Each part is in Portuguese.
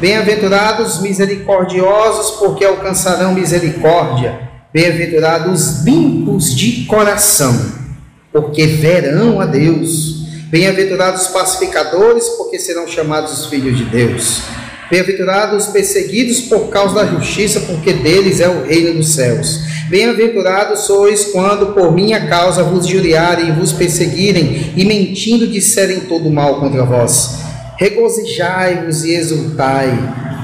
Bem-aventurados misericordiosos, porque alcançarão misericórdia. Bem-aventurados limpos de coração, porque verão a Deus. Bem-aventurados pacificadores, porque serão chamados os filhos de Deus. Bem-aventurados perseguidos por causa da justiça, porque deles é o reino dos céus. Bem-aventurados sois quando por minha causa vos juriarem e vos perseguirem e mentindo disserem todo mal contra vós. Regozijai-vos e exultai,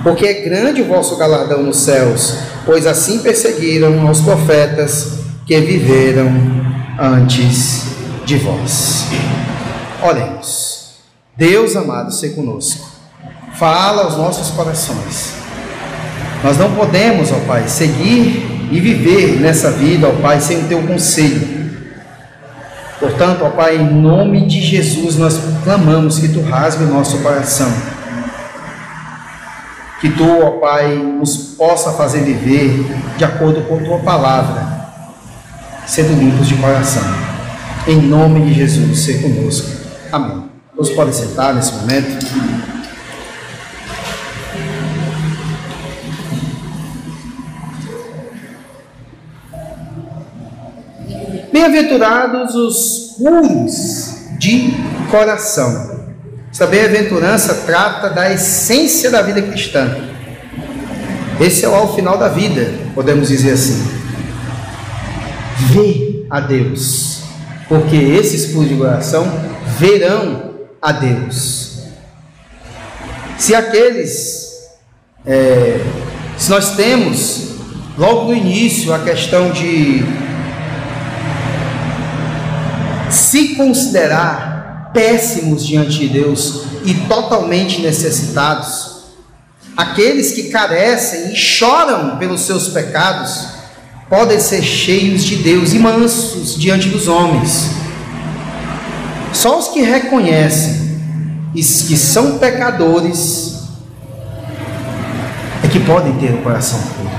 porque é grande o vosso galardão nos céus, pois assim perseguiram aos profetas que viveram antes de vós. Oremos. Deus amado, se conosco fala aos nossos corações. Nós não podemos, ó Pai, seguir e viver nessa vida, ó Pai, sem o teu conselho. Portanto, ó Pai, em nome de Jesus, nós clamamos que tu rasgue o nosso coração. Que tu, ó Pai, nos possa fazer viver de acordo com tua palavra, sendo limpos de coração. Em nome de Jesus, ser conosco. Amém. Todos podem sentar nesse momento. Bem-aventurados os puros de coração. Essa bem-aventurança trata da essência da vida cristã. Esse é o final da vida, podemos dizer assim. Ver a Deus, porque esses puros de coração verão a Deus. Se aqueles, é, se nós temos logo no início a questão de se considerar péssimos diante de Deus e totalmente necessitados, aqueles que carecem e choram pelos seus pecados, podem ser cheios de Deus e mansos diante dos homens. Só os que reconhecem que são pecadores é que podem ter o coração puro.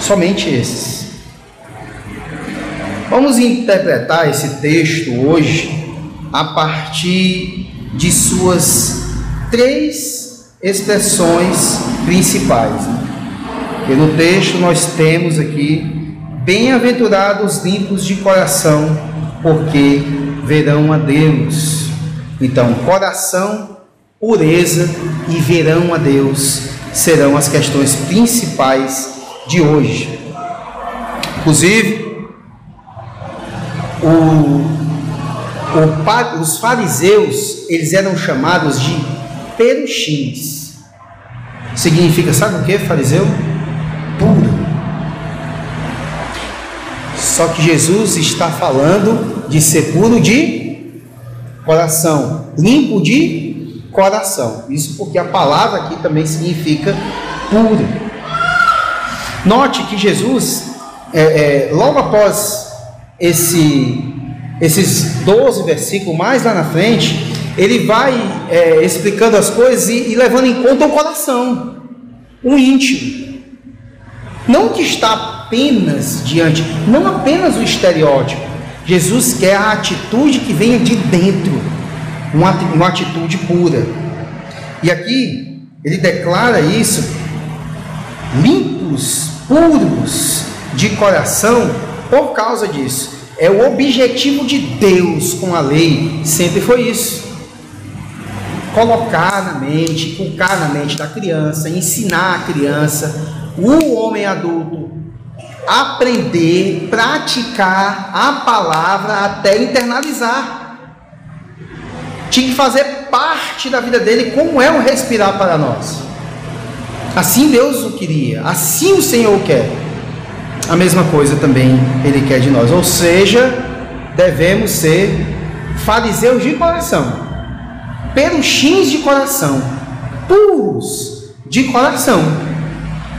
Somente esses. Vamos interpretar esse texto hoje a partir de suas três expressões principais. E no texto nós temos aqui: Bem-aventurados limpos de coração, porque verão a Deus. Então, coração, pureza e verão a Deus serão as questões principais de hoje. Inclusive, o, o, os fariseus, eles eram chamados de peruchins. Significa, sabe o que, fariseu? Puro. Só que Jesus está falando de ser puro de coração, limpo de coração. Isso porque a palavra aqui também significa puro. Note que Jesus, é, é, logo após esse, esses 12 versículos mais lá na frente, ele vai é, explicando as coisas e, e, levando em conta o coração, o íntimo. Não que está apenas diante, não apenas o estereótipo. Jesus quer a atitude que venha de dentro, uma, uma atitude pura. E aqui ele declara isso: limpos, puros de coração por causa disso. É o objetivo de Deus com a lei, sempre foi isso. Colocar na mente, colocar na mente da criança, ensinar a criança, o homem adulto, aprender, praticar a palavra até internalizar. Tinha que fazer parte da vida dele, como é o respirar para nós. Assim Deus o queria, assim o Senhor quer a mesma coisa também ele quer de nós. Ou seja, devemos ser fariseus de coração, peruchins de coração, puros de coração.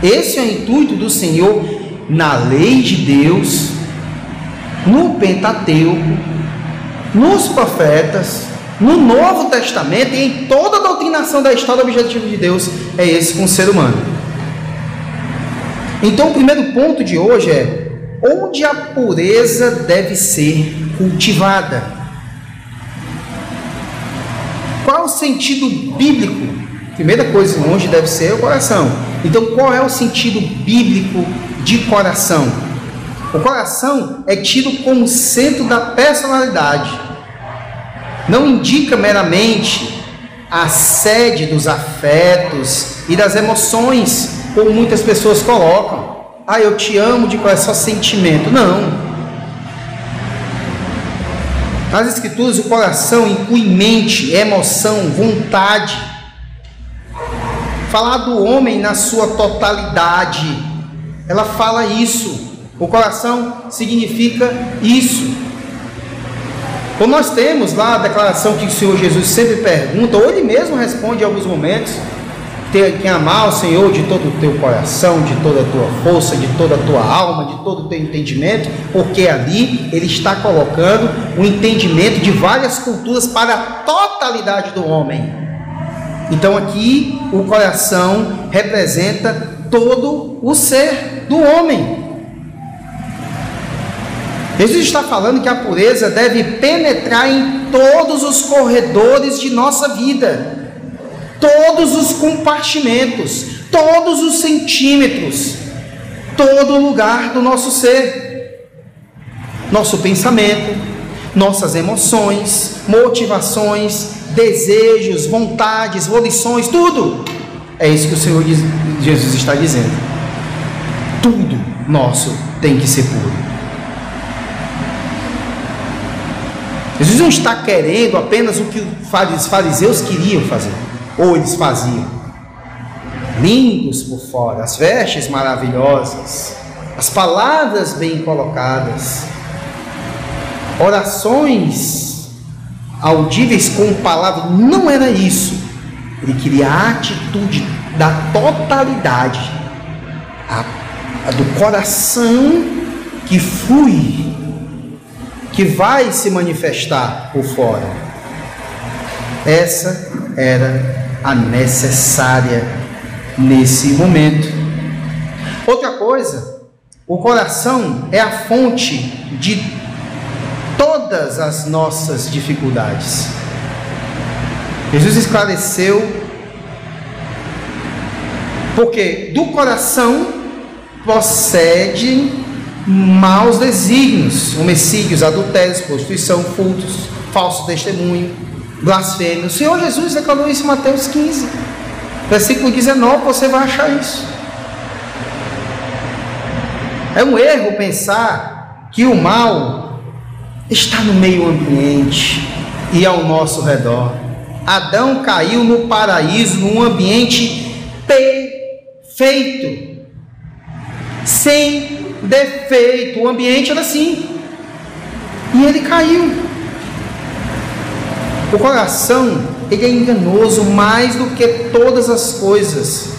Esse é o intuito do Senhor na lei de Deus, no Pentateuco, nos profetas, no Novo Testamento e em toda a doutrinação da história do objetivo de Deus é esse com o ser humano. Então, o primeiro ponto de hoje é onde a pureza deve ser cultivada. Qual o sentido bíblico primeira coisa longe deve ser o coração. Então, qual é o sentido bíblico de coração? O coração é tido como centro da personalidade. Não indica meramente a sede dos afetos e das emoções, como muitas pessoas colocam. Ah, eu te amo de coração, só sentimento. Não. Nas Escrituras, o coração inclui mente, emoção, vontade. Falar do homem na sua totalidade, ela fala isso. O coração significa isso. Como nós temos lá a declaração que o Senhor Jesus sempre pergunta, ou ele mesmo responde em alguns momentos: ter que amar o Senhor de todo o teu coração, de toda a tua força, de toda a tua alma, de todo o teu entendimento, porque ali ele está colocando o entendimento de várias culturas para a totalidade do homem. Então aqui o coração representa todo o ser do homem. Jesus está falando que a pureza deve penetrar em todos os corredores de nossa vida todos os compartimentos, todos os centímetros, todo lugar do nosso ser, nosso pensamento, nossas emoções, motivações, desejos, vontades, volições, tudo. É isso que o Senhor Jesus está dizendo. Tudo nosso tem que ser puro. Jesus não está querendo apenas o que os fariseus queriam fazer ou eles faziam. Lindos por fora, as vestes maravilhosas, as palavras bem colocadas, orações audíveis com palavras, não era isso. Ele queria a atitude da totalidade, a, a do coração que flui, que vai se manifestar por fora. Essa era a necessária nesse momento. Outra coisa, o coração é a fonte de todas as nossas dificuldades. Jesus esclareceu, porque do coração procedem maus desígnios, homicídios, adultérios, prostituição, furtos, falso testemunho, blasfêmia. O Senhor Jesus declarou isso em Mateus 15, versículo 19, você vai achar isso. É um erro pensar que o mal está no meio ambiente e ao nosso redor. Adão caiu no paraíso, num ambiente perfeito, sem defeito. O ambiente era assim. E ele caiu. O coração, ele é enganoso mais do que todas as coisas.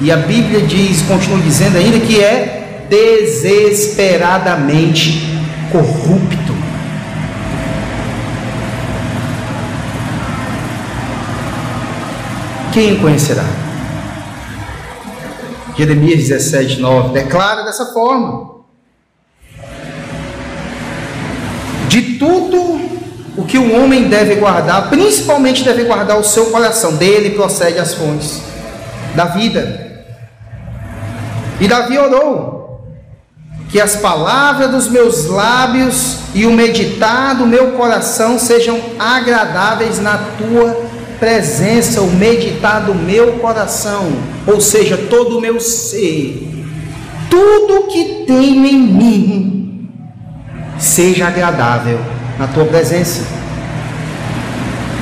E a Bíblia diz, continua dizendo ainda que é desesperadamente corrupto. Quem o conhecerá? Jeremias 17, 9 declara dessa forma: De tudo o que o homem deve guardar, principalmente deve guardar o seu coração, dele procede as fontes da vida. E Davi orou que as palavras dos meus lábios e o meditar do meu coração sejam agradáveis na tua presença, o meditar do meu coração, ou seja, todo o meu ser, tudo que tenho em mim, seja agradável na tua presença.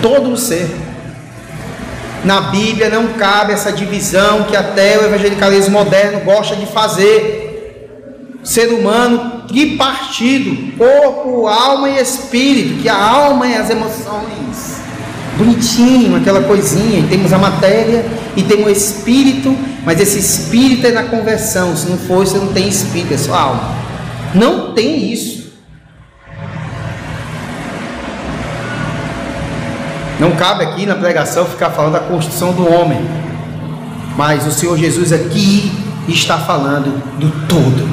Todo o ser. Na Bíblia não cabe essa divisão que até o evangelicalismo moderno gosta de fazer. Ser humano tripartido, corpo, alma e espírito, que a alma é as emoções. Bonitinho, aquela coisinha, e temos a matéria e temos o espírito, mas esse espírito é na conversão. Se não for, você não tem espírito, é só alma. Não tem isso. Não cabe aqui na pregação ficar falando da construção do homem, mas o Senhor Jesus aqui está falando do todo,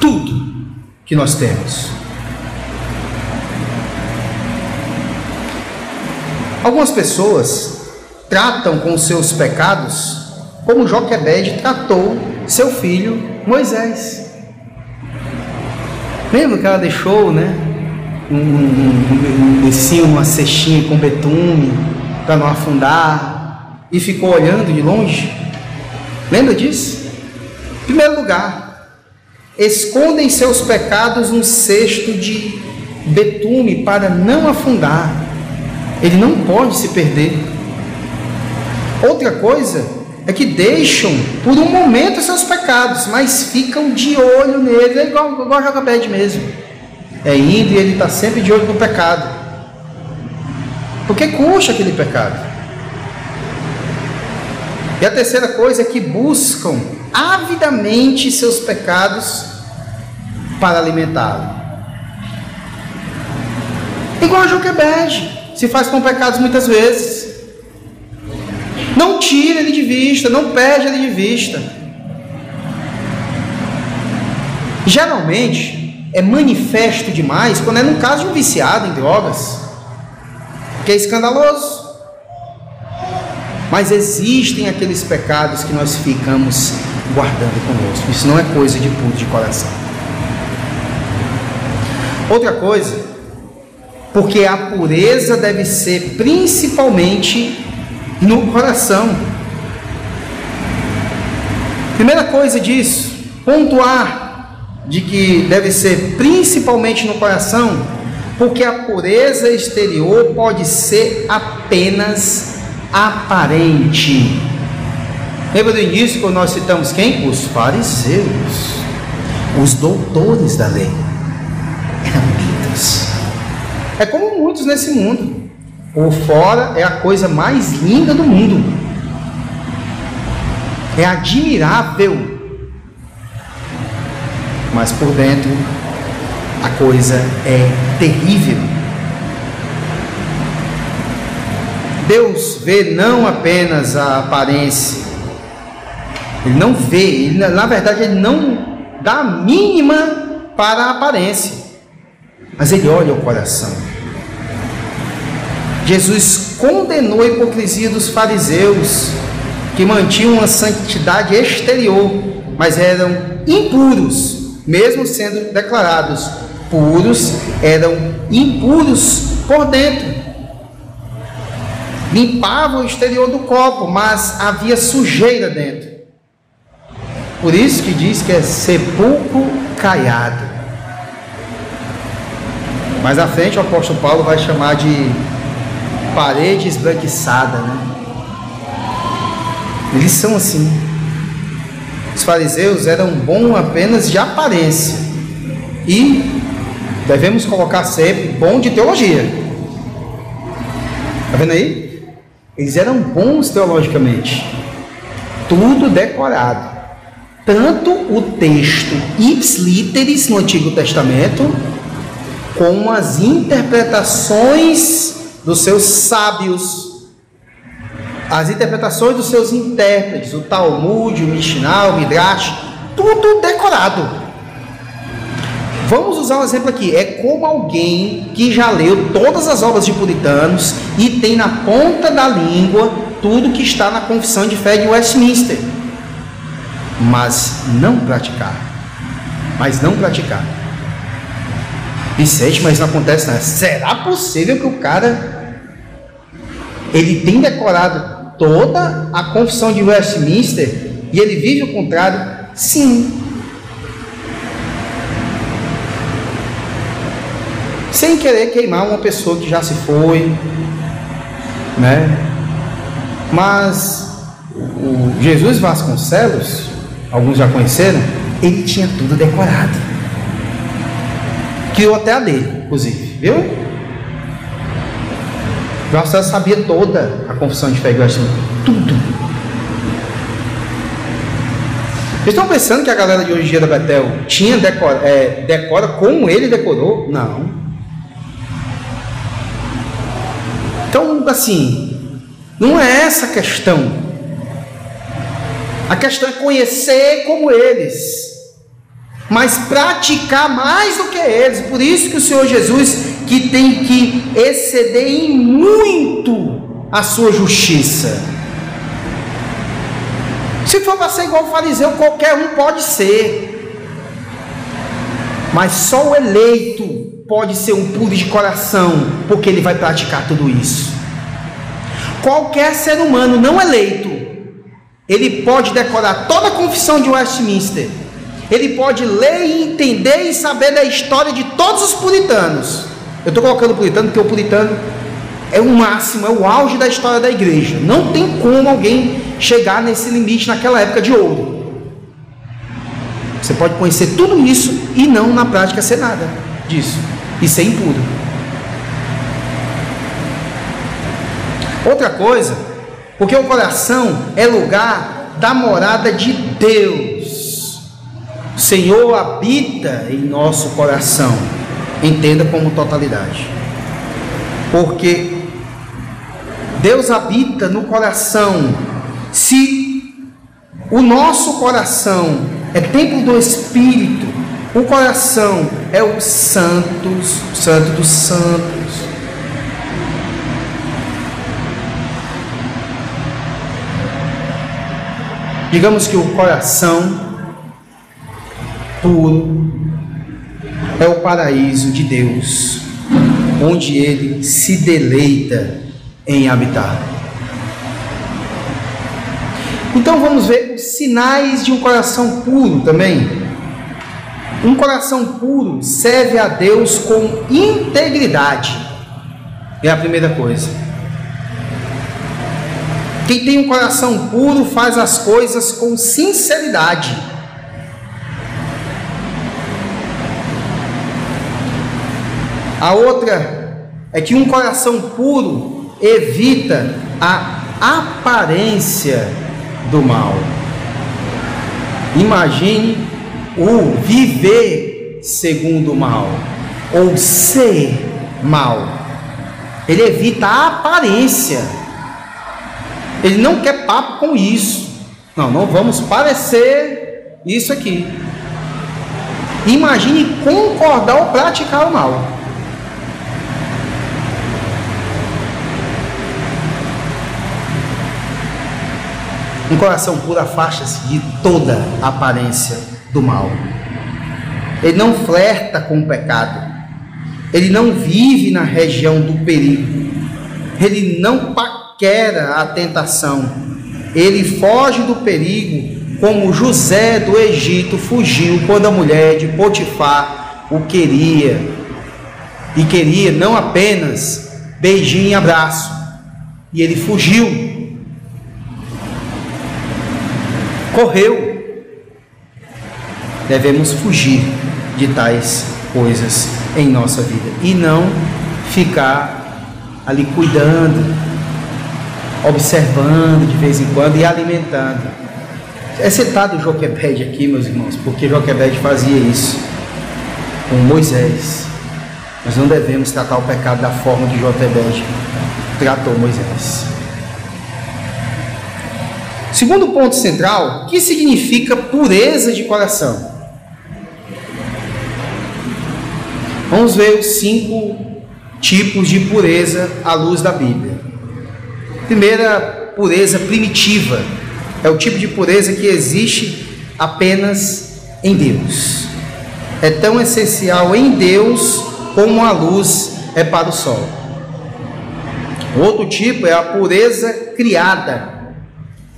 tudo que nós temos. Algumas pessoas tratam com seus pecados como Joquebede tratou seu filho Moisés. Lembra que ela deixou, né? Um, um, um, uma cestinha com betume para não afundar e ficou olhando de longe? Lembra disso? Em primeiro lugar, escondem seus pecados num cesto de betume para não afundar. Ele não pode se perder. Outra coisa é que deixam por um momento seus pecados, mas ficam de olho nele, é igual, igual Jacobed mesmo. É indo e ele está sempre de olho no pecado. Porque custa aquele pecado. E a terceira coisa é que buscam avidamente seus pecados para alimentá-lo. Igual a Joquebede, se faz com pecados muitas vezes. Não tira ele de vista, não perde ele de vista. Geralmente é manifesto demais quando é no caso de um viciado em drogas, que é escandaloso. Mas existem aqueles pecados que nós ficamos guardando conosco. Isso não é coisa de puro de coração. Outra coisa, porque a pureza deve ser principalmente no coração. Primeira coisa disso, pontuar de que deve ser principalmente no coração, porque a pureza exterior pode ser apenas aparente. Lembra do início quando nós citamos quem? Os fariseus, os doutores da lei. É como muitos nesse mundo. Por fora é a coisa mais linda do mundo. É admirável. Mas por dentro a coisa é terrível. Deus vê não apenas a aparência, Ele não vê, ele, na verdade, Ele não dá a mínima para a aparência, mas Ele olha o coração. Jesus condenou a hipocrisia dos fariseus, que mantinham uma santidade exterior, mas eram impuros, mesmo sendo declarados puros, eram impuros por dentro. Limpavam o exterior do copo, mas havia sujeira dentro. Por isso que diz que é sepulcro caiado. Mais à frente o apóstolo Paulo vai chamar de parede esbranquiçada, né? Eles são assim. Os fariseus eram bons apenas de aparência e devemos colocar sempre bom de teologia. Está vendo aí? Eles eram bons teologicamente, tudo decorado. Tanto o texto ipsiliteris no Antigo Testamento, como as interpretações dos seus sábios, as interpretações dos seus intérpretes, o Talmud, o Mishnah, o Midrash, tudo decorado. Vamos usar um exemplo aqui. É como alguém que já leu todas as obras de puritanos e tem na ponta da língua tudo que está na confissão de fé de Westminster, mas não praticar. Mas não praticar. Vicente, mas não acontece nada. Será possível que o cara ele tem decorado toda a confissão de Westminster e ele vive o contrário? Sim. Sem querer queimar uma pessoa que já se foi, né? Mas o Jesus Vasconcelos, alguns já conheceram, ele tinha tudo decorado. Criou até a dele, inclusive, viu? Nossa sabia toda a confissão de fé de tudo. Vocês estão pensando que a galera de hoje em dia da Betel tinha decora, é, decora como ele decorou? Não. Então, assim, não é essa a questão. A questão é conhecer como eles mas praticar mais do que eles. Por isso que o Senhor Jesus, que tem que exceder em muito a sua justiça. Se for para ser igual fariseu, qualquer um pode ser. Mas só o eleito pode ser um puro de coração, porque ele vai praticar tudo isso. Qualquer ser humano não eleito, ele pode decorar toda a confissão de Westminster. Ele pode ler e entender e saber da história de todos os puritanos. Eu estou colocando puritano porque o puritano é o máximo, é o auge da história da igreja. Não tem como alguém chegar nesse limite naquela época de ouro. Você pode conhecer tudo isso e não na prática ser nada disso e ser impuro. Outra coisa, porque o coração é lugar da morada de Deus. O Senhor habita em nosso coração. Entenda como totalidade. Porque Deus habita no coração. Se o nosso coração é templo do Espírito. O coração é o santos, santo dos santos. Digamos que o coração puro é o paraíso de Deus, onde ele se deleita em habitar. Então vamos ver os sinais de um coração puro também. Um coração puro serve a Deus com integridade. É a primeira coisa. Quem tem um coração puro faz as coisas com sinceridade. A outra é que um coração puro evita a aparência do mal. Imagine o viver segundo o mal, ou ser mal. Ele evita a aparência. Ele não quer papo com isso. Não, não vamos parecer isso aqui. Imagine concordar ou praticar o mal. Um coração puro afasta-se de toda aparência do mal. Ele não flerta com o pecado. Ele não vive na região do perigo. Ele não paquera a tentação. Ele foge do perigo como José do Egito fugiu quando a mulher de Potifar o queria. E queria não apenas beijinho e abraço. E ele fugiu correu. Devemos fugir de tais coisas em nossa vida e não ficar ali cuidando, observando de vez em quando e alimentando. É citado Joquebede aqui, meus irmãos, porque Joquebede fazia isso com Moisés. Nós não devemos tratar o pecado da forma que Joquebede tratou Moisés. Segundo ponto central, o que significa pureza de coração? Vamos ver os cinco tipos de pureza à luz da Bíblia. Primeira, pureza primitiva. É o tipo de pureza que existe apenas em Deus. É tão essencial em Deus como a luz é para o sol. O outro tipo é a pureza criada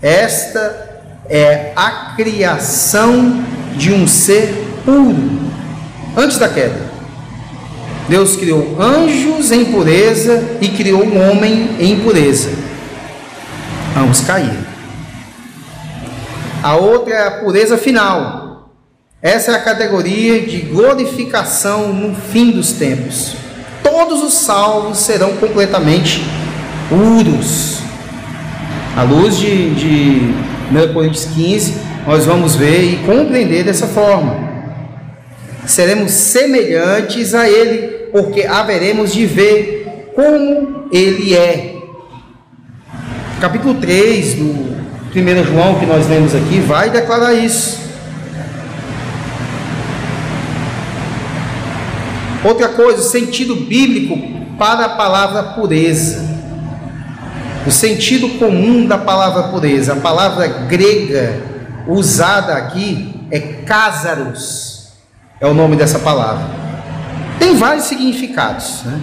esta é a criação de um ser puro antes da queda. Deus criou anjos em pureza e criou o um homem em pureza. Ambos caíram. A outra é a pureza final. Essa é a categoria de glorificação no fim dos tempos. Todos os salvos serão completamente puros à luz de, de 1 Coríntios 15, nós vamos ver e compreender dessa forma. Seremos semelhantes a Ele, porque haveremos de ver como Ele é. Capítulo 3 do 1 João, que nós lemos aqui, vai declarar isso. Outra coisa, o sentido bíblico para a palavra pureza. O sentido comum da palavra pureza. A palavra grega usada aqui é cásaros, é o nome dessa palavra. Tem vários significados. Né?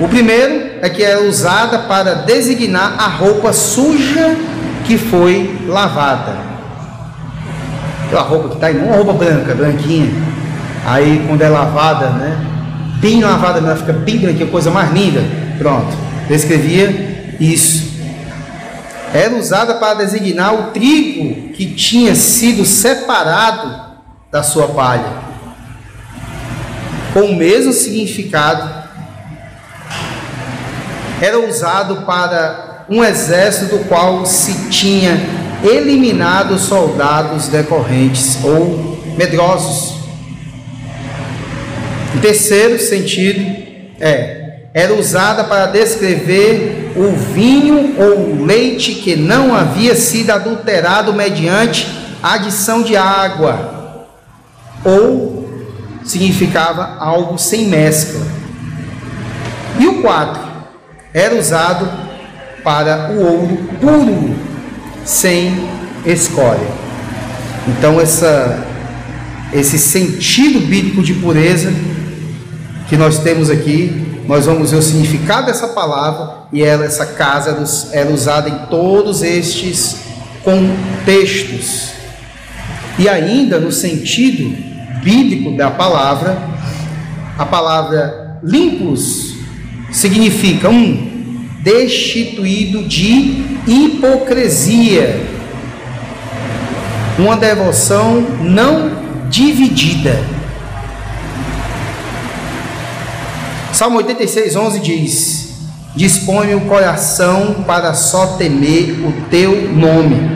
O primeiro é que é usada para designar a roupa suja que foi lavada. Aquela roupa que está em uma roupa branca, branquinha. Aí quando é lavada, né? Bem lavada, ela fica bem branquinha, coisa mais linda. Pronto. Descrevia isso. Era usada para designar o trigo que tinha sido separado da sua palha. Com o mesmo significado era usado para um exército do qual se tinha eliminado soldados decorrentes ou medrosos. O terceiro sentido é era usada para descrever o vinho ou o leite que não havia sido adulterado mediante adição de água, ou significava algo sem mescla. E o quarto era usado para o ouro puro, sem escória. Então, essa, esse sentido bíblico de pureza que nós temos aqui, nós vamos ver o significado dessa palavra e ela, essa casa era usada em todos estes contextos. E ainda no sentido bíblico da palavra, a palavra limpos significa um destituído de hipocrisia, uma devoção não dividida. Salmo 86, 11 diz: Dispõe o coração para só temer o teu nome.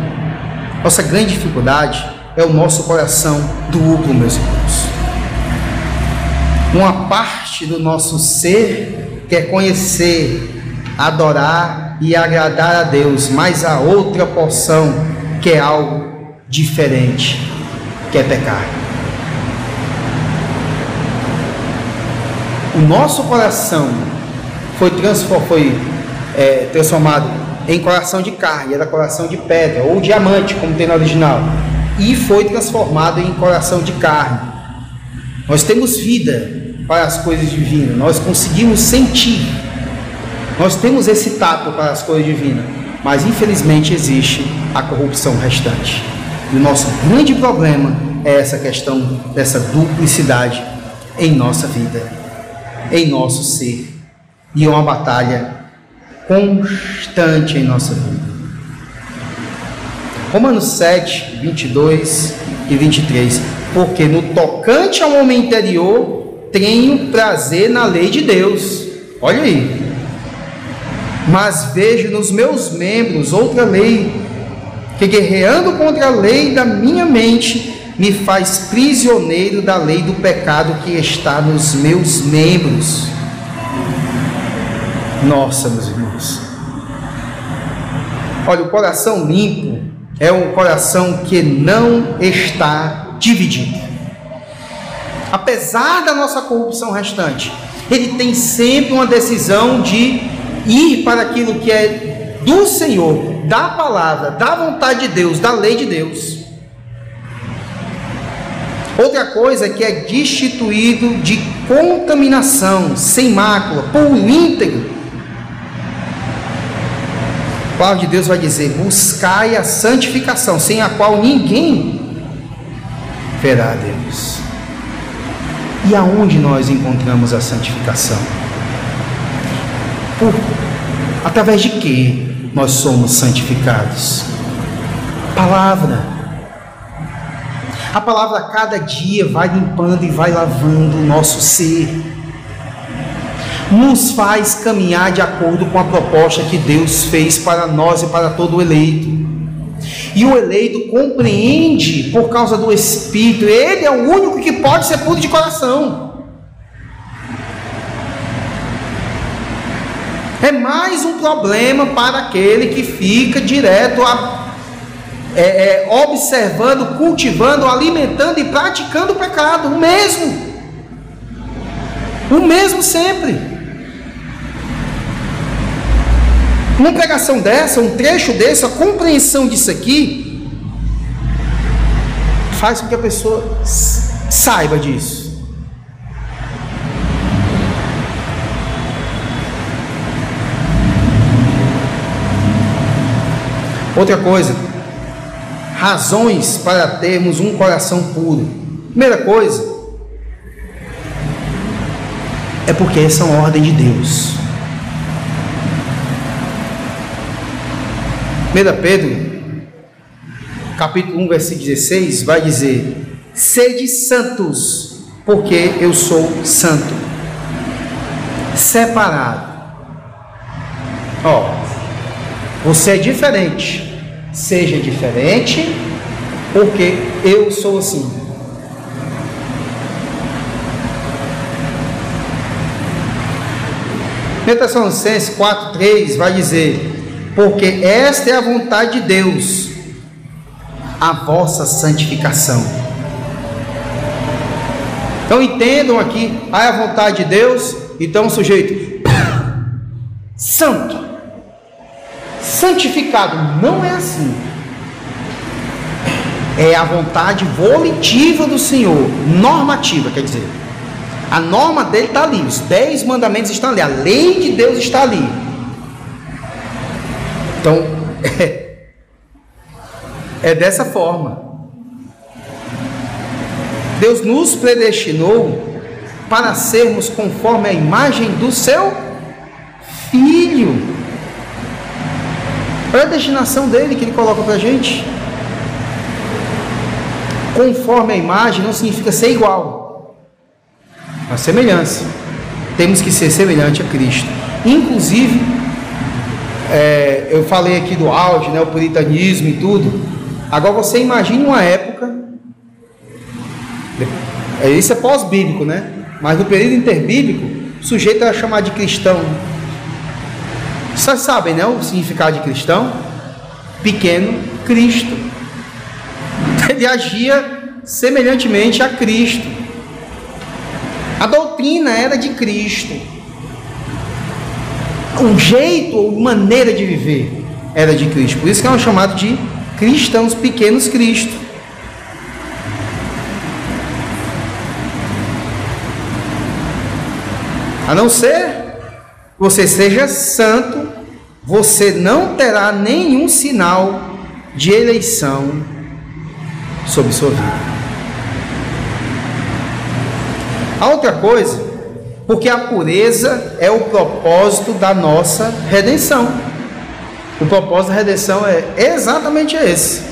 Nossa grande dificuldade é o nosso coração duplo, meus irmãos. Uma parte do nosso ser quer conhecer, adorar e agradar a Deus, mas a outra porção quer algo diferente, quer pecar. O nosso coração foi, foi é, transformado em coração de carne, era coração de pedra ou diamante, como tem no original, e foi transformado em coração de carne. Nós temos vida, para as coisas divinas, nós conseguimos sentir, nós temos esse tato para as coisas divinas, mas infelizmente existe a corrupção restante. E o nosso grande problema é essa questão dessa duplicidade em nossa vida, em nosso ser, e é uma batalha constante em nossa vida. Romanos 7, 22 e 23. Porque no tocante ao homem interior, tenho prazer na lei de Deus. Olha aí. Mas vejo nos meus membros outra lei, que guerreando contra a lei da minha mente, me faz prisioneiro da lei do pecado que está nos meus membros. Nossa, meus irmãos. Olha, o coração limpo é um coração que não está dividido apesar da nossa corrupção restante, ele tem sempre uma decisão de ir para aquilo que é do Senhor, da palavra, da vontade de Deus, da lei de Deus. Outra coisa é que é destituído de contaminação, sem mácula, puro íntegro. A palavra de Deus vai dizer: buscai a santificação, sem a qual ninguém verá a Deus. E aonde nós encontramos a santificação? Por, através de que nós somos santificados? Palavra. A palavra a cada dia vai limpando e vai lavando o nosso ser. Nos faz caminhar de acordo com a proposta que Deus fez para nós e para todo o eleito. E o eleito compreende por causa do Espírito, ele é o único que pode ser puro de coração. É mais um problema para aquele que fica direto a, é, é, observando, cultivando, alimentando e praticando o pecado, o mesmo. O mesmo sempre. Uma pregação dessa, um trecho desse, a compreensão disso aqui, faz com que a pessoa saiba disso. Outra coisa, razões para termos um coração puro. Primeira coisa, é porque essa é uma ordem de Deus. 1 Pedro, capítulo 1, versículo 16, vai dizer: Sede santos, porque eu sou santo, separado. Ó, você é diferente, seja diferente, porque eu sou assim. Tessalonicenses 4,3 vai dizer: porque esta é a vontade de Deus, a vossa santificação. Então entendam aqui, ah, é a vontade de Deus, então sujeito santo, santificado, não é assim. É a vontade volitiva do Senhor, normativa, quer dizer. A norma dele está ali, os dez mandamentos estão ali, a lei de Deus está ali. Então, é, é dessa forma. Deus nos predestinou para sermos conforme a imagem do seu Filho. Olha a destinação dele que ele coloca para a gente. Conforme a imagem não significa ser igual, a semelhança. Temos que ser semelhante a Cristo. Inclusive, é, eu falei aqui do auge, né, o puritanismo e tudo. Agora você imagine uma época, é, isso é pós-bíblico, né? Mas no período interbíblico, o sujeito era chamado de cristão. Vocês sabem, né? O significado de cristão? Pequeno Cristo. Ele agia semelhantemente a Cristo. A doutrina era de Cristo o jeito ou maneira de viver era de Cristo. Por isso que é um chamado de cristãos pequenos Cristo. A não ser você seja santo, você não terá nenhum sinal de eleição sobre sua vida. A outra coisa porque a pureza é o propósito da nossa redenção. O propósito da redenção é exatamente esse.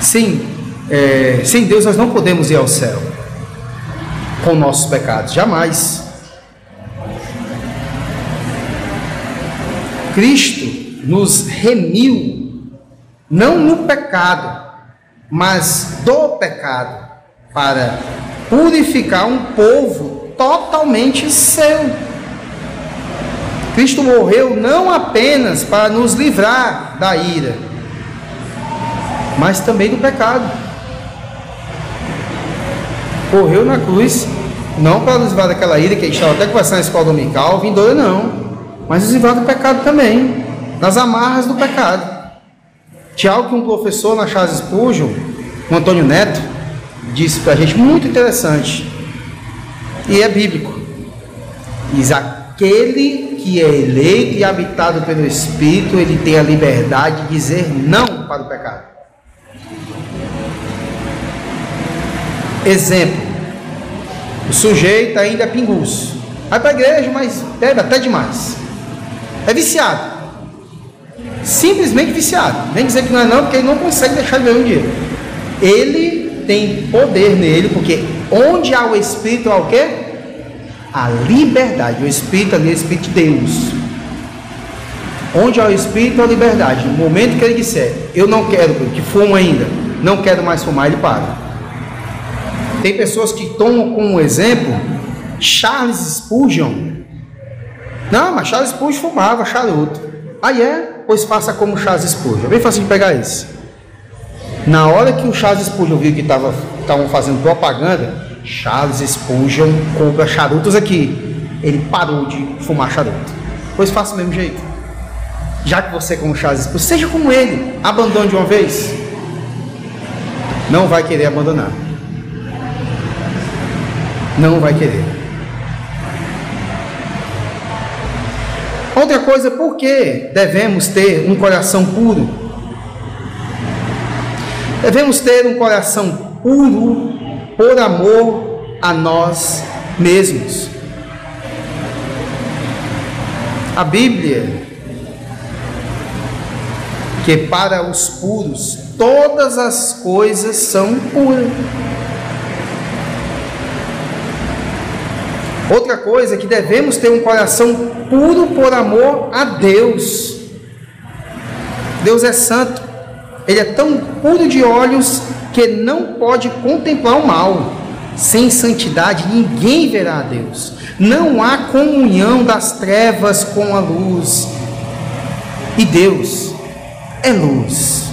Sim, é, sem Deus nós não podemos ir ao céu com nossos pecados, jamais. Cristo nos remiu, não no pecado, mas do pecado, para purificar um povo totalmente seu. Cristo morreu não apenas para nos livrar da ira, mas também do pecado. Morreu na cruz, não para nos livrar daquela ira que a gente estava até conversando na escola dominical, vindoura não, mas nos livrar do pecado também, das amarras do pecado. Tiago, que um professor na Charles Spurgeon, o Antônio Neto, disse para a gente, muito interessante, e é bíblico. Diz: aquele que é eleito e habitado pelo Espírito, ele tem a liberdade de dizer não para o pecado. Exemplo: o sujeito ainda é pinguço, vai para a igreja, mas bebe até demais, é viciado simplesmente viciado. Nem dizer que não é não, porque ele não consegue deixar de ganhar um dinheiro. Ele tem poder nele, porque onde há o Espírito há o quê? A liberdade. O Espírito ali é o Espírito de Deus. Onde há o Espírito há liberdade. No momento que ele disser, eu não quero, que fumo ainda, não quero mais fumar, ele para. Tem pessoas que tomam como exemplo Charles Spurgeon. Não, mas Charles Spurgeon fumava charuto. Aí é, pois faça como Charles Spurgeon. É bem fácil de pegar isso. Na hora que o Charles Spurgeon viu que estavam fazendo propaganda, Charles Spurgeon compra charutos aqui. Ele parou de fumar charuto. Pois faça o mesmo jeito. Já que você é como Charles Spurgeon, seja como ele. Abandone de uma vez. Não vai querer abandonar. Não vai querer. Outra coisa, por que devemos ter um coração puro? Devemos ter um coração puro por amor a nós mesmos. A Bíblia, que para os puros todas as coisas são puras. Outra coisa é que devemos ter um coração puro por amor a Deus. Deus é santo. Ele é tão puro de olhos que não pode contemplar o mal. Sem santidade ninguém verá a Deus. Não há comunhão das trevas com a luz. E Deus é luz.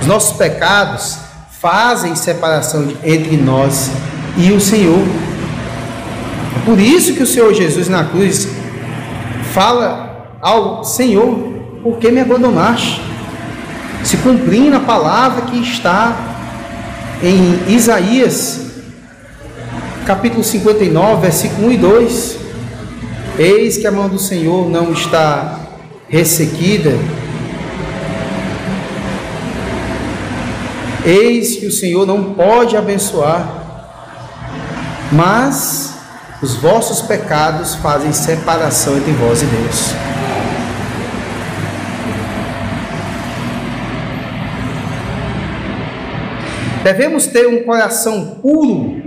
Os nossos pecados fazem separação entre nós e o Senhor. Por isso que o Senhor Jesus na cruz fala ao Senhor, por que me abandonaste? Se cumprindo a palavra que está em Isaías, capítulo 59, versículo 1 e 2. Eis que a mão do Senhor não está ressequida, eis que o Senhor não pode abençoar, mas os vossos pecados fazem separação entre vós e Deus. Devemos ter um coração puro,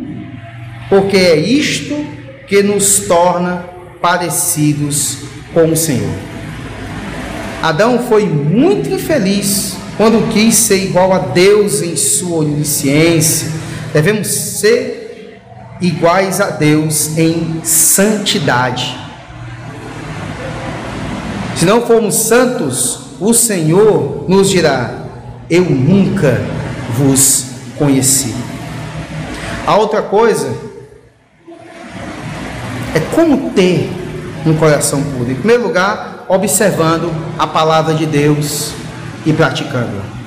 porque é isto que nos torna parecidos com o Senhor. Adão foi muito infeliz quando quis ser igual a Deus em sua onisciência. Devemos ser iguais a Deus em santidade. Se não formos santos, o Senhor nos dirá: Eu nunca vos conheci. A outra coisa é como ter um coração puro. Em primeiro lugar, observando a palavra de Deus e praticando.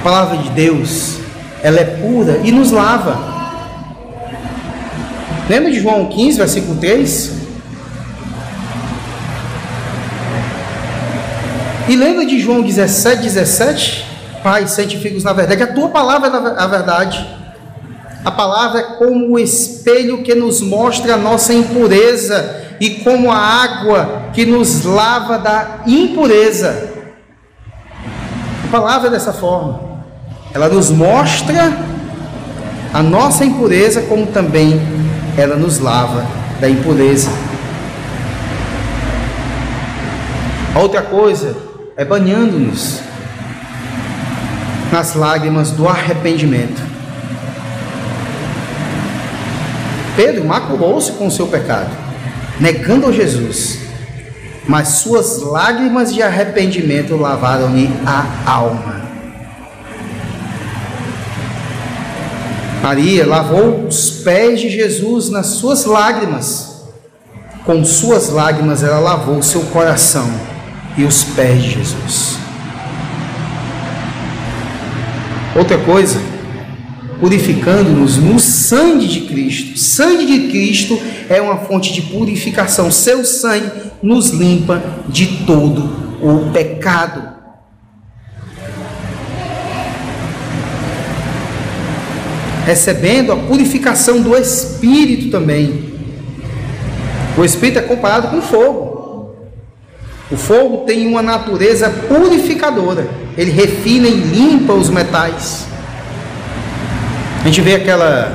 A palavra de Deus, ela é pura e nos lava. Lembra de João 15, versículo 3? E lembra de João 17, 17? Pai, santifica-os na verdade. A tua palavra é a verdade. A palavra é como o espelho que nos mostra a nossa impureza e como a água que nos lava da impureza. A palavra é dessa forma. Ela nos mostra a nossa impureza, como também ela nos lava da impureza. A outra coisa é banhando-nos nas lágrimas do arrependimento. Pedro maculou-se com o seu pecado, negando Jesus, mas suas lágrimas de arrependimento lavaram-lhe a alma. Maria lavou os pés de Jesus nas suas lágrimas. Com suas lágrimas ela lavou seu coração e os pés de Jesus. Outra coisa, purificando-nos no sangue de Cristo. Sangue de Cristo é uma fonte de purificação. Seu sangue nos limpa de todo o pecado. Recebendo a purificação do Espírito também. O Espírito é comparado com fogo. O fogo tem uma natureza purificadora. Ele refina e limpa os metais. A gente vê aquela,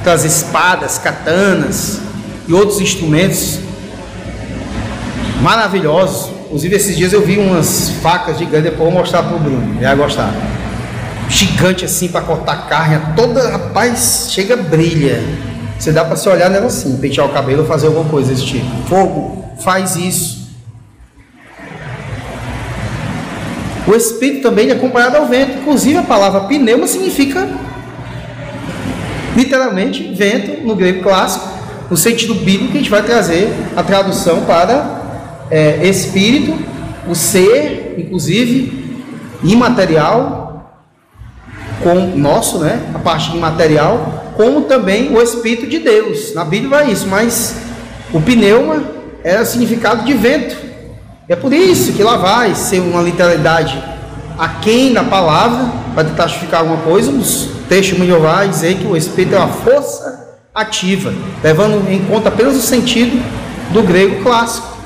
aquelas espadas, katanas e outros instrumentos maravilhosos. Inclusive, esses dias eu vi umas facas gigantes. Depois eu vou mostrar para o Bruno. Ele vai gostar gigante assim para cortar carne, toda, rapaz, chega brilha. Você dá para se olhar nela assim, pentear o cabelo, fazer alguma coisa desse tipo. Fogo faz isso. O espírito também é comparado ao vento. Inclusive a palavra pneuma significa literalmente vento no grego clássico, no sentido bíblico que a gente vai trazer a tradução para é, espírito, o ser, inclusive imaterial, com nosso, né, a parte imaterial, como também o espírito de Deus. Na Bíblia vai isso, mas o pneuma era significado de vento. É por isso que lá vai ser uma literalidade aquém da palavra, para tentar justificar alguma coisa, os textos de Jeová dizer que o Espírito é uma força ativa, levando em conta apenas o sentido do grego clássico,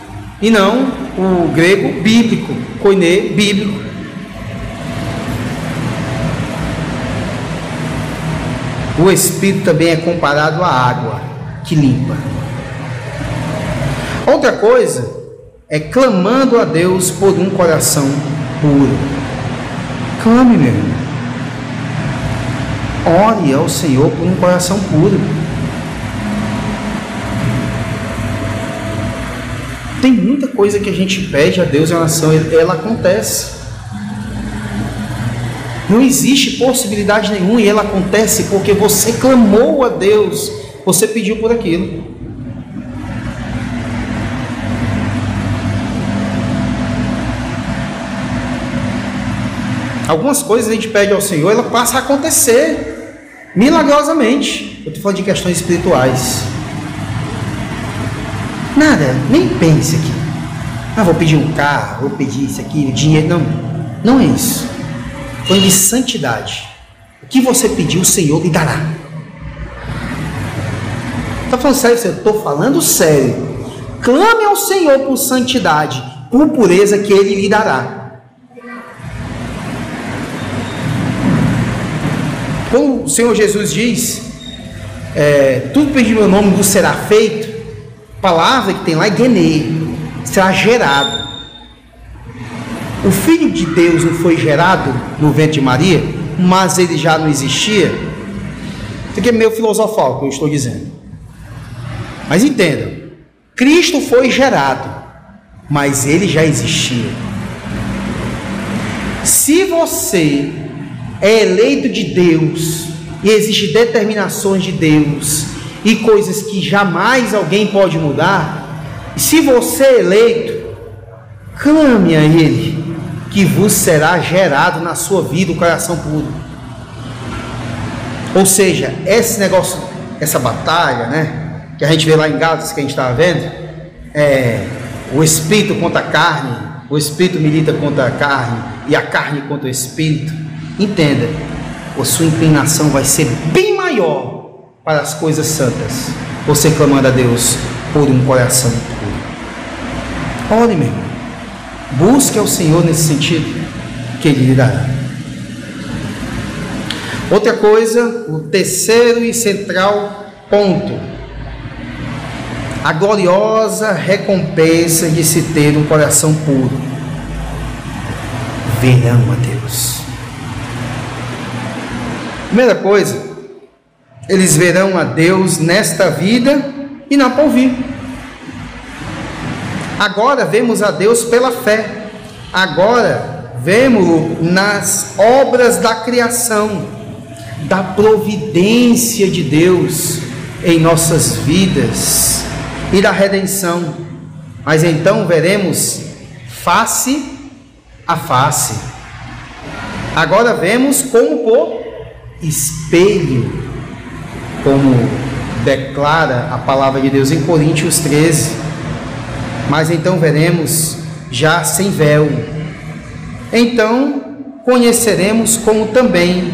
e não o grego bíblico, koiné bíblico. O Espírito também é comparado à água que limpa. Outra coisa é clamando a Deus por um coração puro. Clame, meu irmão. Ore ao Senhor por um coração puro. Tem muita coisa que a gente pede a Deus em oração, ela acontece. Não existe possibilidade nenhuma e ela acontece porque você clamou a Deus, você pediu por aquilo. Algumas coisas a gente pede ao Senhor, ela passa a acontecer milagrosamente. Eu estou falando de questões espirituais. Nada, nem pense aqui. Ah, vou pedir um carro, vou pedir isso aqui, dinheiro. Não, não é isso. De santidade. O que você pediu, o Senhor lhe dará. Está falando sério? Eu estou falando sério. Clame ao Senhor por santidade, por pureza que Ele lhe dará. Como o Senhor Jesus diz, é, tudo pedido meu nome vos será feito, palavra que tem lá é genê, será gerado. O Filho de Deus não foi gerado no ventre de Maria, mas ele já não existia. Isso aqui é meio filosofal que eu estou dizendo. Mas entenda, Cristo foi gerado, mas ele já existia. Se você é eleito de Deus e existem determinações de Deus e coisas que jamais alguém pode mudar, se você é eleito, clame a Ele, que vos será gerado na sua vida o coração puro. Ou seja, esse negócio, essa batalha, né, que a gente vê lá em Gálatas que a gente estava vendo, é o espírito contra a carne, o espírito milita contra a carne e a carne contra o espírito. Entenda, a sua inclinação vai ser bem maior para as coisas santas. Você clamando a Deus por um coração puro. Ore, meu irmão. Busque ao Senhor nesse sentido, que Ele lhe dará. Outra coisa, o terceiro e central ponto. A gloriosa recompensa de se ter um coração puro. Verão a Deus. Primeira coisa, eles verão a Deus nesta vida e na porvir. Agora vemos a Deus pela fé. Agora vemos-lo nas obras da criação, da providência de Deus em nossas vidas e da redenção. Mas então veremos face a face. Agora vemos como por espelho, como declara a palavra de Deus em Coríntios 13. Mas então veremos já sem véu. Então conheceremos como também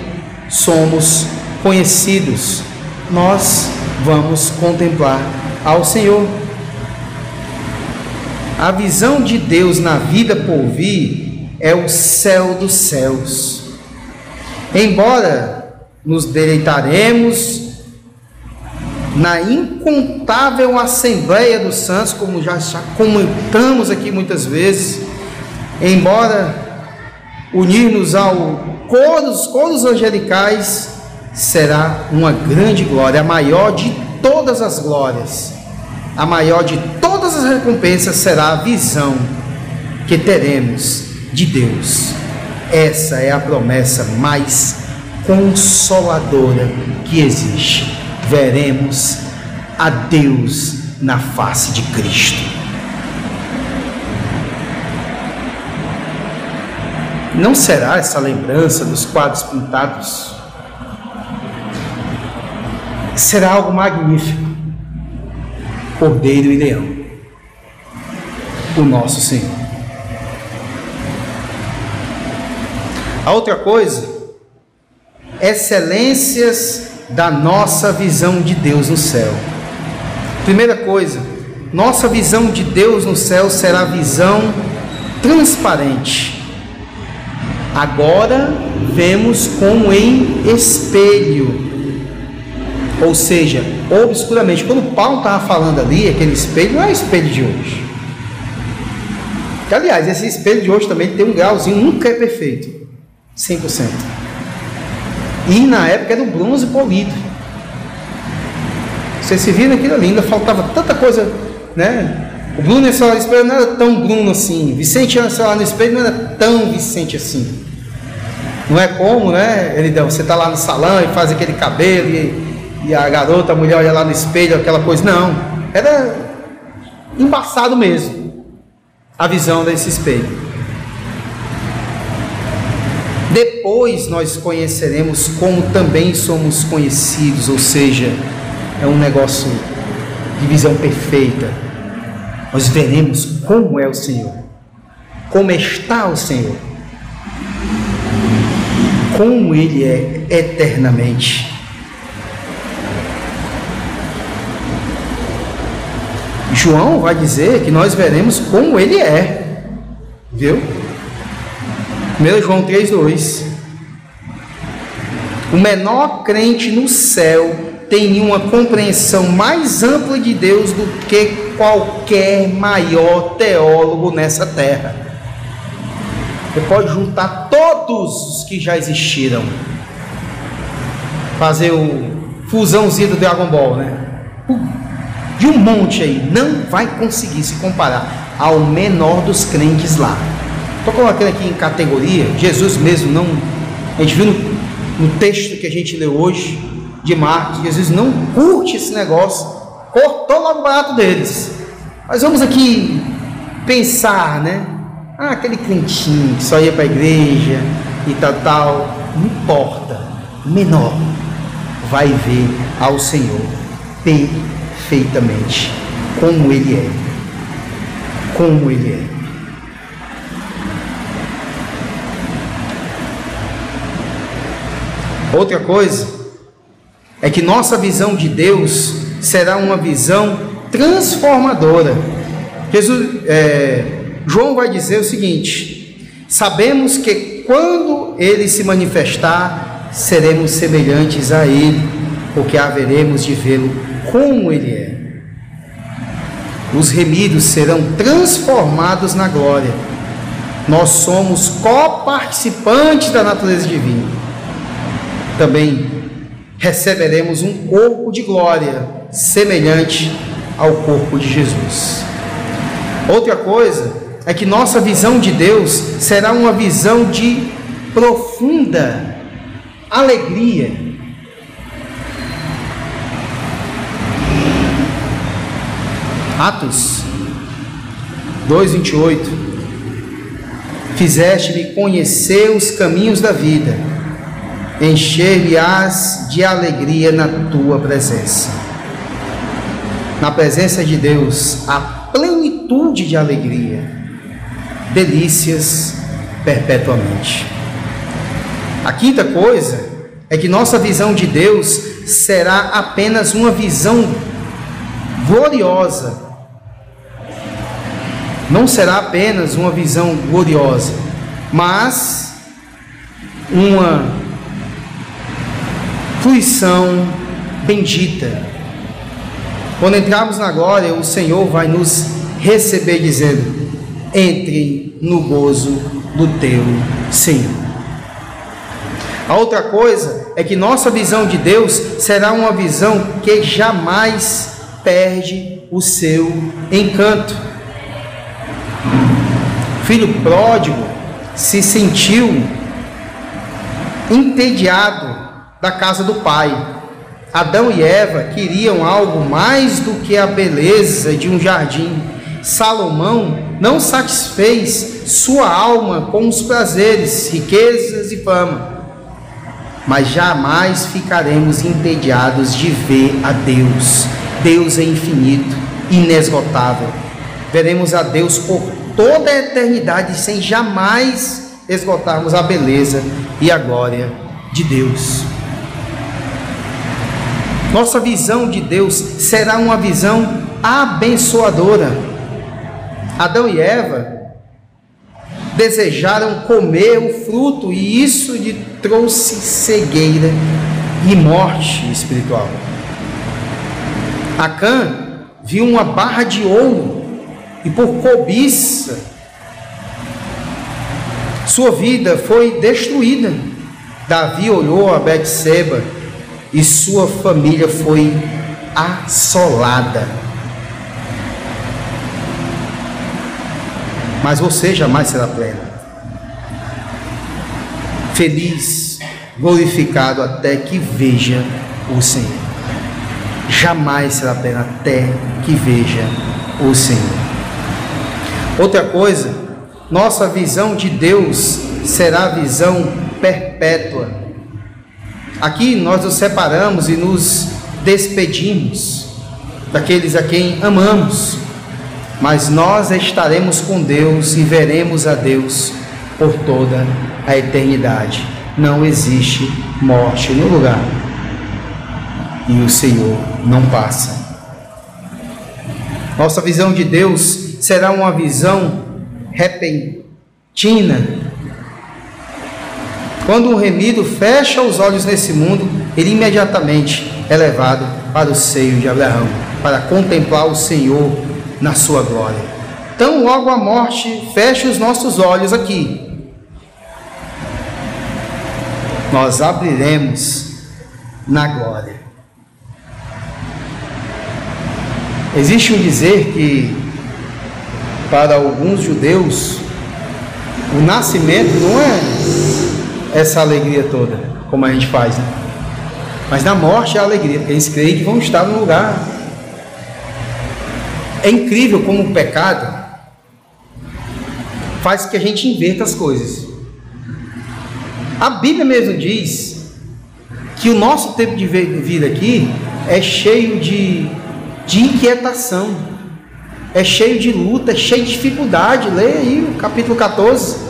somos conhecidos. Nós vamos contemplar ao Senhor. A visão de Deus na vida por vir é o céu dos céus. Embora nos deleitaremos na incontável Assembleia dos Santos, como já, comentamos aqui muitas vezes, embora unir-nos ao coros, coros angelicais, será uma grande glória, a maior de todas as glórias, a maior de todas as recompensas será a visão que teremos de Deus. Essa é a promessa mais consoladora que existe. Veremos a Deus na face de Cristo. Não será essa lembrança dos quadros pintados? Será algo magnífico. Cordeiro e leão. O nosso Senhor. A outra coisa, excelências da nossa visão de Deus no céu. Primeira coisa, nossa visão de Deus no céu será visão transparente. Agora vemos como em espelho, ou seja, obscuramente. Quando Paulo estava falando ali, aquele espelho não é espelho de hoje. Que, aliás, esse espelho de hoje também tem um grauzinho, nunca é perfeito, 100%. E na época era o bronze polido. Você se vira naquilo ali, ainda faltava tanta coisa, né? O Bruno nesse no espelho não era tão Bruno assim. Vicente nesse no espelho não era tão Vicente assim. Não é como, né? Ele, você está lá no salão e faz aquele cabelo e, e a garota, a mulher olha lá no espelho, aquela coisa. Não. Era embaçado mesmo a visão desse espelho. Depois nós conheceremos como também somos conhecidos, ou seja, é um negócio de visão perfeita. Nós veremos como é o Senhor, como está o Senhor, como Ele é eternamente. João vai dizer que nós veremos como Ele é, viu? 1 João 3,2 O menor crente no céu tem uma compreensão mais ampla de Deus do que qualquer maior teólogo nessa terra. Você pode juntar todos os que já existiram, fazer o fusãozinho do Dragon Ball, né? De um monte aí, não vai conseguir se comparar ao menor dos crentes lá. Estou colocando aqui em categoria, Jesus mesmo não. A gente viu no, no texto que a gente leu hoje, de Marcos, Jesus não curte esse negócio, cortou logo o barato deles. Mas vamos aqui pensar, né? Ah, aquele crentinho que só ia para a igreja e tal, tal. Não importa, menor, vai ver ao Senhor perfeitamente como Ele é. Como Ele é. Outra coisa é que nossa visão de Deus será uma visão transformadora. Jesus, é, João vai dizer o seguinte: sabemos que quando ele se manifestar, seremos semelhantes a ele, porque haveremos de vê-lo como ele é. Os remidos serão transformados na glória. Nós somos coparticipantes da natureza divina. Também receberemos um corpo de glória semelhante ao corpo de Jesus. Outra coisa é que nossa visão de Deus será uma visão de profunda alegria. Atos 2:28 Fizeste-me conhecer os caminhos da vida encher-me-ás de alegria na tua presença. Na presença de Deus, a plenitude de alegria, delícias perpetuamente. A quinta coisa é que nossa visão de Deus será apenas uma visão gloriosa. Não será apenas uma visão gloriosa, mas uma fruição bendita. Quando entrarmos na glória, o Senhor vai nos receber dizendo: entre no gozo do teu Senhor. A outra coisa é que nossa visão de Deus será uma visão que jamais perde o seu encanto. Filho pródigo se sentiu entediado da casa do pai. Adão e Eva queriam algo mais do que a beleza de um jardim. Salomão não satisfez sua alma com os prazeres, riquezas e fama. Mas jamais ficaremos entediados de ver a Deus. Deus é infinito, inesgotável. Veremos a Deus por toda a eternidade sem jamais esgotarmos a beleza e a glória de Deus. Nossa visão de Deus será uma visão abençoadora. Adão e Eva desejaram comer o fruto e isso lhe trouxe cegueira e morte espiritual. Acã viu uma barra de ouro e por cobiça sua vida foi destruída. Davi olhou a Betseba e sua família foi assolada. Mas você jamais será pleno. Feliz, glorificado até que veja o Senhor. Jamais será pleno até que veja o Senhor. Outra coisa, nossa visão de Deus será visão perpétua. Aqui nós nos separamos e nos despedimos daqueles a quem amamos, mas nós estaremos com Deus e veremos a Deus por toda a eternidade. Não existe morte no lugar e o Senhor não passa. Nossa visão de Deus será uma visão repentina. Quando um remido fecha os olhos nesse mundo, ele imediatamente é levado para o seio de Abraão, para contemplar o Senhor na sua glória. Então, logo a morte fecha os nossos olhos aqui. Nós abriremos na glória. Existe um dizer que para alguns judeus, o nascimento não é essa alegria toda, como a gente faz, né? Mas na morte é a alegria, porque eles creem que vão estar no lugar. É incrível como o pecado faz que a gente inverta as coisas. A Bíblia mesmo diz que o nosso tempo de vida aqui é cheio de, de inquietação é cheio de luta, é cheio de dificuldade. Leia aí o capítulo 14,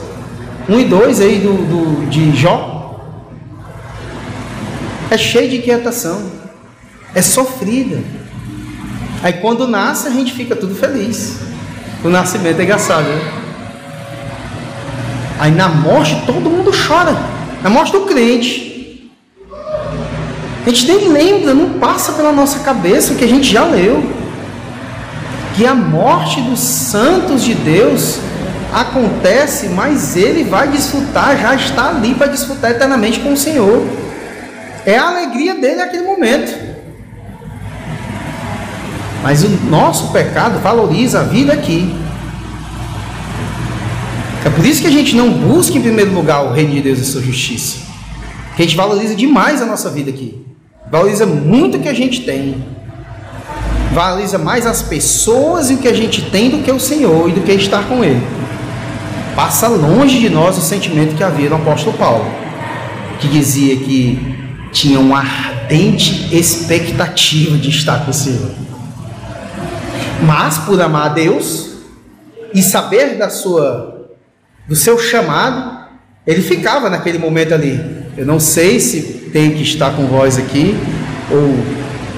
1 e 2 aí do, do, de Jó. É cheio de inquietação, é sofrida. Aí quando nasce a gente fica tudo feliz. O nascimento é engraçado, né? Aí na morte todo mundo chora. Na morte do crente. A gente nem lembra, não passa pela nossa cabeça o que a gente já leu que a morte dos santos de Deus acontece, mas ele vai desfrutar, já está ali para desfrutar eternamente com o Senhor. É a alegria dele naquele momento. Mas o nosso pecado valoriza a vida aqui. É por isso que a gente não busca em primeiro lugar o reino de Deus e sua justiça. Que a gente valoriza demais a nossa vida aqui. Valoriza muito o que a gente tem valoriza mais as pessoas e o que a gente tem do que o Senhor e do que estar com Ele. Passa longe de nós o sentimento que havia no apóstolo Paulo, que dizia que tinha uma ardente expectativa de estar com o Senhor. Mas por amar a Deus e saber da sua do seu chamado, ele ficava naquele momento ali. Eu não sei se tenho que estar com vós aqui ou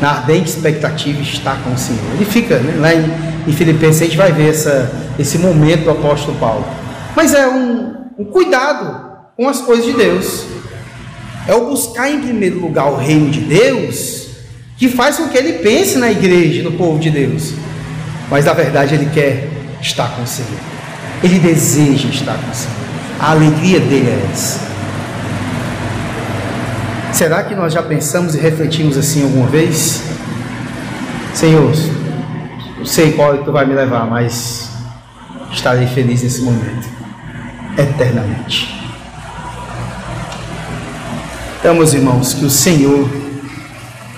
na ardente expectativa está com o Senhor. Ele fica né, lá em, em Filipenses, a gente vai ver essa, esse momento do apóstolo Paulo. Mas é um, um cuidado com as coisas de Deus. É o buscar em primeiro lugar o reino de Deus que faz com que ele pense na igreja, no povo de Deus. Mas na verdade ele quer estar com o Senhor. Ele deseja estar com o Senhor. A alegria dele é essa. Será que nós já pensamos e refletimos assim alguma vez? Senhor, não sei qual tu vai me levar, mas estarei feliz nesse momento. Eternamente. Então, meus irmãos, que o Senhor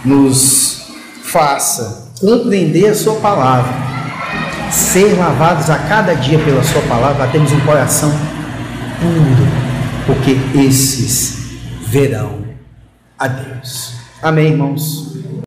nos faça compreender a Sua palavra, ser lavados a cada dia pela Sua palavra, temos um coração puro, porque esses verão a Deus. Amém, irmãos?